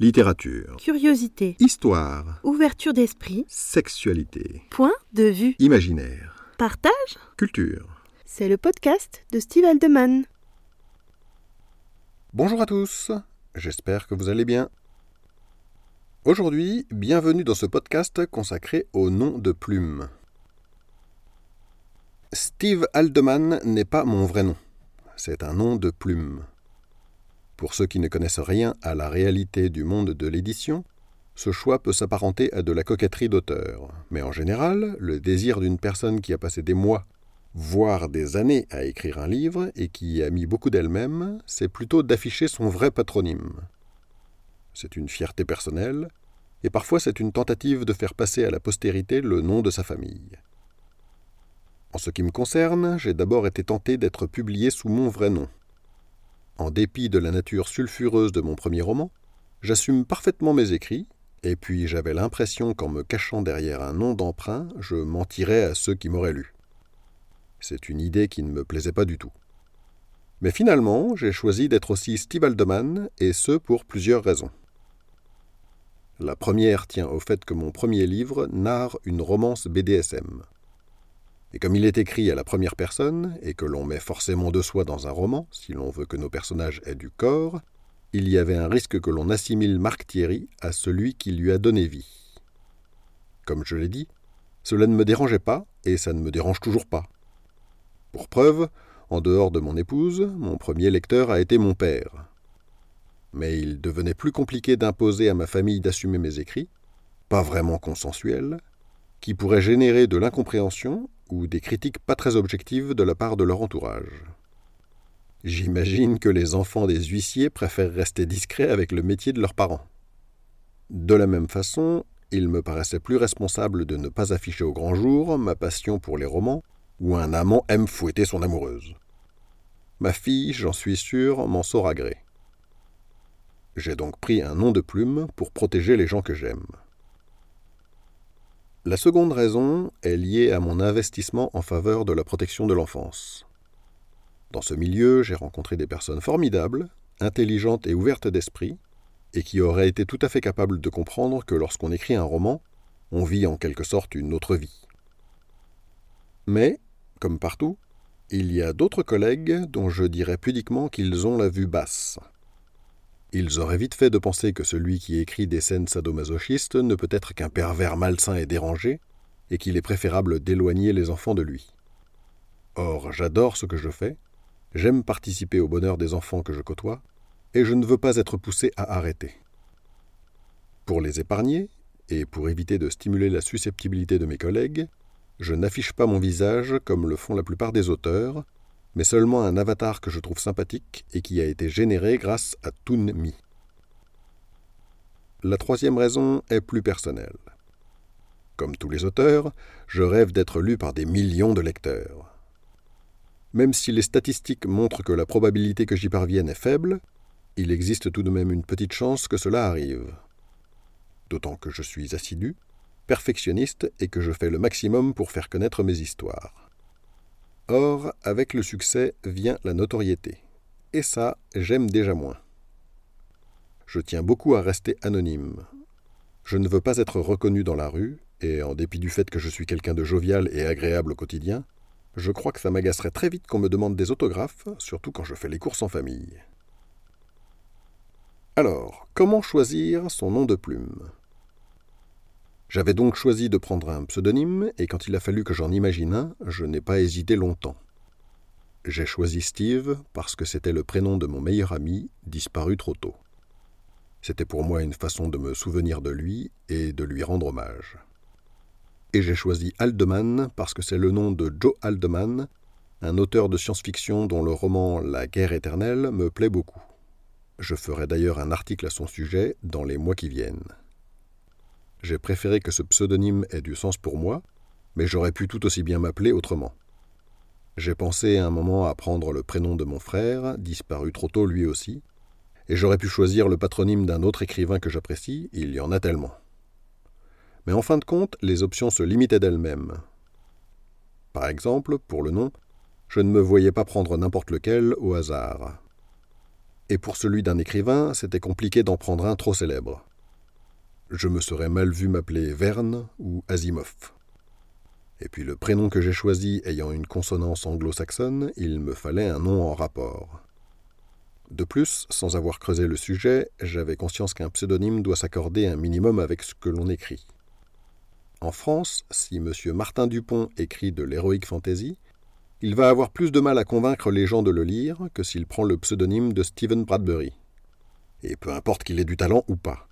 Littérature. Curiosité. Histoire. Ouverture d'esprit. Sexualité. Point de vue. Imaginaire. Partage. Culture. C'est le podcast de Steve Aldeman. Bonjour à tous. J'espère que vous allez bien. Aujourd'hui, bienvenue dans ce podcast consacré au nom de plume. Steve Aldeman n'est pas mon vrai nom. C'est un nom de plume. Pour ceux qui ne connaissent rien à la réalité du monde de l'édition, ce choix peut s'apparenter à de la coquetterie d'auteur. Mais en général, le désir d'une personne qui a passé des mois, voire des années à écrire un livre et qui a mis beaucoup d'elle-même, c'est plutôt d'afficher son vrai patronyme. C'est une fierté personnelle, et parfois c'est une tentative de faire passer à la postérité le nom de sa famille. En ce qui me concerne, j'ai d'abord été tenté d'être publié sous mon vrai nom, en dépit de la nature sulfureuse de mon premier roman, j'assume parfaitement mes écrits, et puis j'avais l'impression qu'en me cachant derrière un nom d'emprunt, je mentirais à ceux qui m'auraient lu. C'est une idée qui ne me plaisait pas du tout. Mais finalement, j'ai choisi d'être aussi Steve Aldeman, et ce pour plusieurs raisons. La première tient au fait que mon premier livre narre une romance BDSM. Et comme il est écrit à la première personne, et que l'on met forcément de soi dans un roman, si l'on veut que nos personnages aient du corps, il y avait un risque que l'on assimile Marc Thierry à celui qui lui a donné vie. Comme je l'ai dit, cela ne me dérangeait pas, et ça ne me dérange toujours pas. Pour preuve, en dehors de mon épouse, mon premier lecteur a été mon père. Mais il devenait plus compliqué d'imposer à ma famille d'assumer mes écrits, pas vraiment consensuels, qui pourraient générer de l'incompréhension ou des critiques pas très objectives de la part de leur entourage. J'imagine que les enfants des huissiers préfèrent rester discrets avec le métier de leurs parents. De la même façon, il me paraissait plus responsable de ne pas afficher au grand jour ma passion pour les romans, où un amant aime fouetter son amoureuse. Ma fille, j'en suis sûr, m'en saura gré. J'ai donc pris un nom de plume pour protéger les gens que j'aime. La seconde raison est liée à mon investissement en faveur de la protection de l'enfance. Dans ce milieu, j'ai rencontré des personnes formidables, intelligentes et ouvertes d'esprit, et qui auraient été tout à fait capables de comprendre que lorsqu'on écrit un roman, on vit en quelque sorte une autre vie. Mais, comme partout, il y a d'autres collègues dont je dirais pudiquement qu'ils ont la vue basse. Ils auraient vite fait de penser que celui qui écrit des scènes sadomasochistes ne peut être qu'un pervers malsain et dérangé, et qu'il est préférable d'éloigner les enfants de lui. Or, j'adore ce que je fais, j'aime participer au bonheur des enfants que je côtoie, et je ne veux pas être poussé à arrêter. Pour les épargner, et pour éviter de stimuler la susceptibilité de mes collègues, je n'affiche pas mon visage comme le font la plupart des auteurs, mais seulement un avatar que je trouve sympathique et qui a été généré grâce à Toonmi. La troisième raison est plus personnelle. Comme tous les auteurs, je rêve d'être lu par des millions de lecteurs. Même si les statistiques montrent que la probabilité que j'y parvienne est faible, il existe tout de même une petite chance que cela arrive. D'autant que je suis assidu, perfectionniste et que je fais le maximum pour faire connaître mes histoires. Or, avec le succès vient la notoriété. Et ça, j'aime déjà moins. Je tiens beaucoup à rester anonyme. Je ne veux pas être reconnu dans la rue, et en dépit du fait que je suis quelqu'un de jovial et agréable au quotidien, je crois que ça m'agacerait très vite qu'on me demande des autographes, surtout quand je fais les courses en famille. Alors, comment choisir son nom de plume? J'avais donc choisi de prendre un pseudonyme, et quand il a fallu que j'en imagine un, je n'ai pas hésité longtemps. J'ai choisi Steve parce que c'était le prénom de mon meilleur ami, disparu trop tôt. C'était pour moi une façon de me souvenir de lui et de lui rendre hommage. Et j'ai choisi Aldeman parce que c'est le nom de Joe Aldeman, un auteur de science-fiction dont le roman La guerre éternelle me plaît beaucoup. Je ferai d'ailleurs un article à son sujet dans les mois qui viennent. J'ai préféré que ce pseudonyme ait du sens pour moi, mais j'aurais pu tout aussi bien m'appeler autrement. J'ai pensé un moment à prendre le prénom de mon frère, disparu trop tôt lui aussi, et j'aurais pu choisir le patronyme d'un autre écrivain que j'apprécie, il y en a tellement. Mais en fin de compte, les options se limitaient d'elles-mêmes. Par exemple, pour le nom, je ne me voyais pas prendre n'importe lequel au hasard. et pour celui d'un écrivain, c'était compliqué d'en prendre un trop célèbre. Je me serais mal vu m'appeler Verne ou Asimov. Et puis le prénom que j'ai choisi ayant une consonance anglo-saxonne, il me fallait un nom en rapport. De plus, sans avoir creusé le sujet, j'avais conscience qu'un pseudonyme doit s'accorder un minimum avec ce que l'on écrit. En France, si M. Martin Dupont écrit de l'heroic fantasy, il va avoir plus de mal à convaincre les gens de le lire que s'il prend le pseudonyme de Stephen Bradbury. Et peu importe qu'il ait du talent ou pas.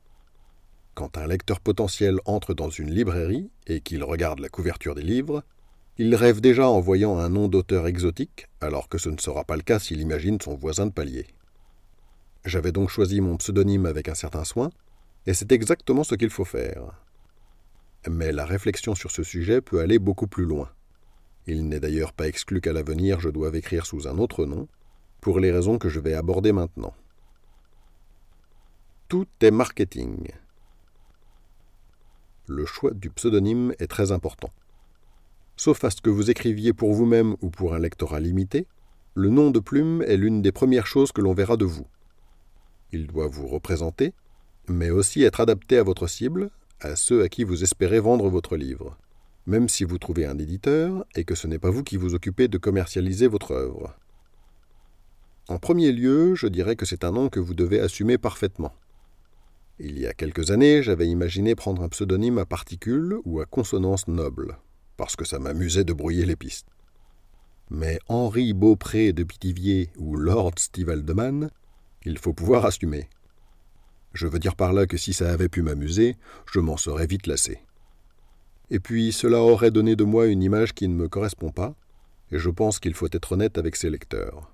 Quand un lecteur potentiel entre dans une librairie et qu'il regarde la couverture des livres, il rêve déjà en voyant un nom d'auteur exotique, alors que ce ne sera pas le cas s'il imagine son voisin de palier. J'avais donc choisi mon pseudonyme avec un certain soin, et c'est exactement ce qu'il faut faire. Mais la réflexion sur ce sujet peut aller beaucoup plus loin. Il n'est d'ailleurs pas exclu qu'à l'avenir je doive écrire sous un autre nom, pour les raisons que je vais aborder maintenant. Tout est marketing le choix du pseudonyme est très important. Sauf à ce que vous écriviez pour vous-même ou pour un lectorat limité, le nom de plume est l'une des premières choses que l'on verra de vous. Il doit vous représenter, mais aussi être adapté à votre cible, à ceux à qui vous espérez vendre votre livre, même si vous trouvez un éditeur et que ce n'est pas vous qui vous occupez de commercialiser votre œuvre. En premier lieu, je dirais que c'est un nom que vous devez assumer parfaitement. Il y a quelques années, j'avais imaginé prendre un pseudonyme à particules ou à consonance noble, parce que ça m'amusait de brouiller les pistes. Mais Henri Beaupré de Pithiviers ou Lord Steve Aldeman, il faut pouvoir assumer. Je veux dire par là que si ça avait pu m'amuser, je m'en serais vite lassé. Et puis cela aurait donné de moi une image qui ne me correspond pas, et je pense qu'il faut être honnête avec ses lecteurs.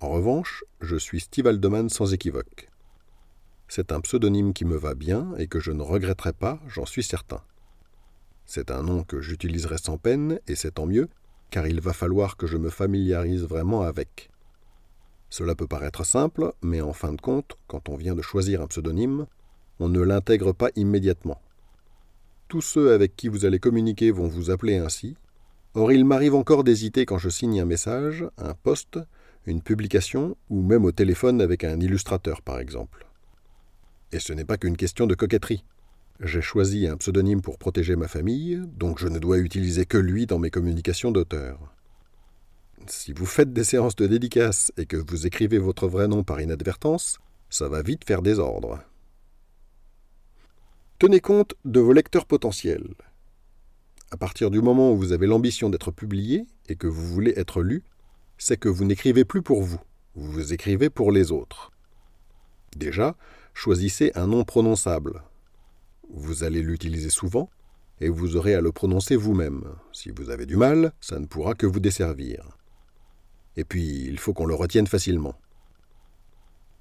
En revanche, je suis Steve Aldeman sans équivoque. C'est un pseudonyme qui me va bien et que je ne regretterai pas, j'en suis certain. C'est un nom que j'utiliserai sans peine, et c'est tant mieux, car il va falloir que je me familiarise vraiment avec. Cela peut paraître simple, mais en fin de compte, quand on vient de choisir un pseudonyme, on ne l'intègre pas immédiatement. Tous ceux avec qui vous allez communiquer vont vous appeler ainsi. Or il m'arrive encore d'hésiter quand je signe un message, un poste, une publication, ou même au téléphone avec un illustrateur par exemple. Et ce n'est pas qu'une question de coquetterie. J'ai choisi un pseudonyme pour protéger ma famille, donc je ne dois utiliser que lui dans mes communications d'auteur. Si vous faites des séances de dédicaces et que vous écrivez votre vrai nom par inadvertance, ça va vite faire désordre. Tenez compte de vos lecteurs potentiels. À partir du moment où vous avez l'ambition d'être publié et que vous voulez être lu, c'est que vous n'écrivez plus pour vous, vous écrivez pour les autres. Déjà, choisissez un nom prononçable. Vous allez l'utiliser souvent et vous aurez à le prononcer vous-même. Si vous avez du mal, ça ne pourra que vous desservir. Et puis, il faut qu'on le retienne facilement.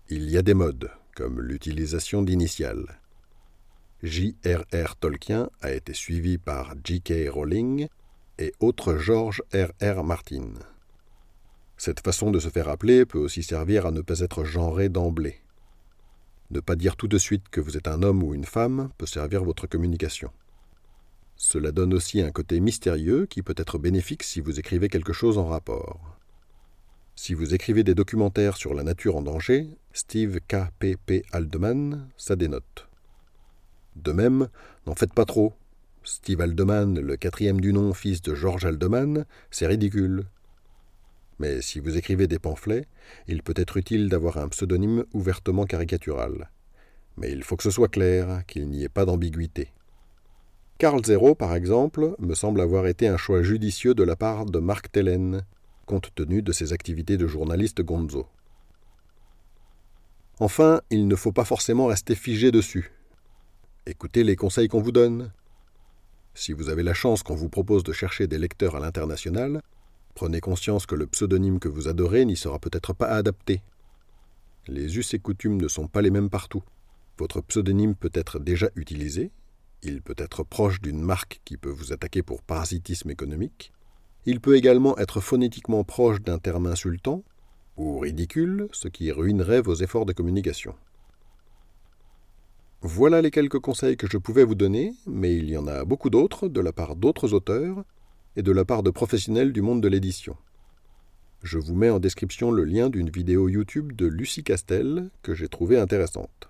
Il y a des modes, comme l'utilisation d'initiales. J.R.R. Tolkien a été suivi par J.K. Rowling et autre George R.R. Martin. Cette façon de se faire appeler peut aussi servir à ne pas être genré d'emblée. Ne pas dire tout de suite que vous êtes un homme ou une femme peut servir votre communication. Cela donne aussi un côté mystérieux qui peut être bénéfique si vous écrivez quelque chose en rapport. Si vous écrivez des documentaires sur la nature en danger, Steve K. P. P. Aldeman, ça dénote. De même, n'en faites pas trop. Steve Aldeman, le quatrième du nom, fils de George Aldeman, c'est ridicule. Mais si vous écrivez des pamphlets, il peut être utile d'avoir un pseudonyme ouvertement caricatural. Mais il faut que ce soit clair, qu'il n'y ait pas d'ambiguïté. Carl Zero, par exemple, me semble avoir été un choix judicieux de la part de Mark Tellen, compte tenu de ses activités de journaliste gonzo. Enfin, il ne faut pas forcément rester figé dessus. Écoutez les conseils qu'on vous donne. Si vous avez la chance qu'on vous propose de chercher des lecteurs à l'international, Prenez conscience que le pseudonyme que vous adorez n'y sera peut-être pas adapté. Les us et coutumes ne sont pas les mêmes partout. Votre pseudonyme peut être déjà utilisé, il peut être proche d'une marque qui peut vous attaquer pour parasitisme économique, il peut également être phonétiquement proche d'un terme insultant, ou ridicule, ce qui ruinerait vos efforts de communication. Voilà les quelques conseils que je pouvais vous donner, mais il y en a beaucoup d'autres de la part d'autres auteurs, et de la part de professionnels du monde de l'édition. Je vous mets en description le lien d'une vidéo YouTube de Lucie Castel que j'ai trouvée intéressante.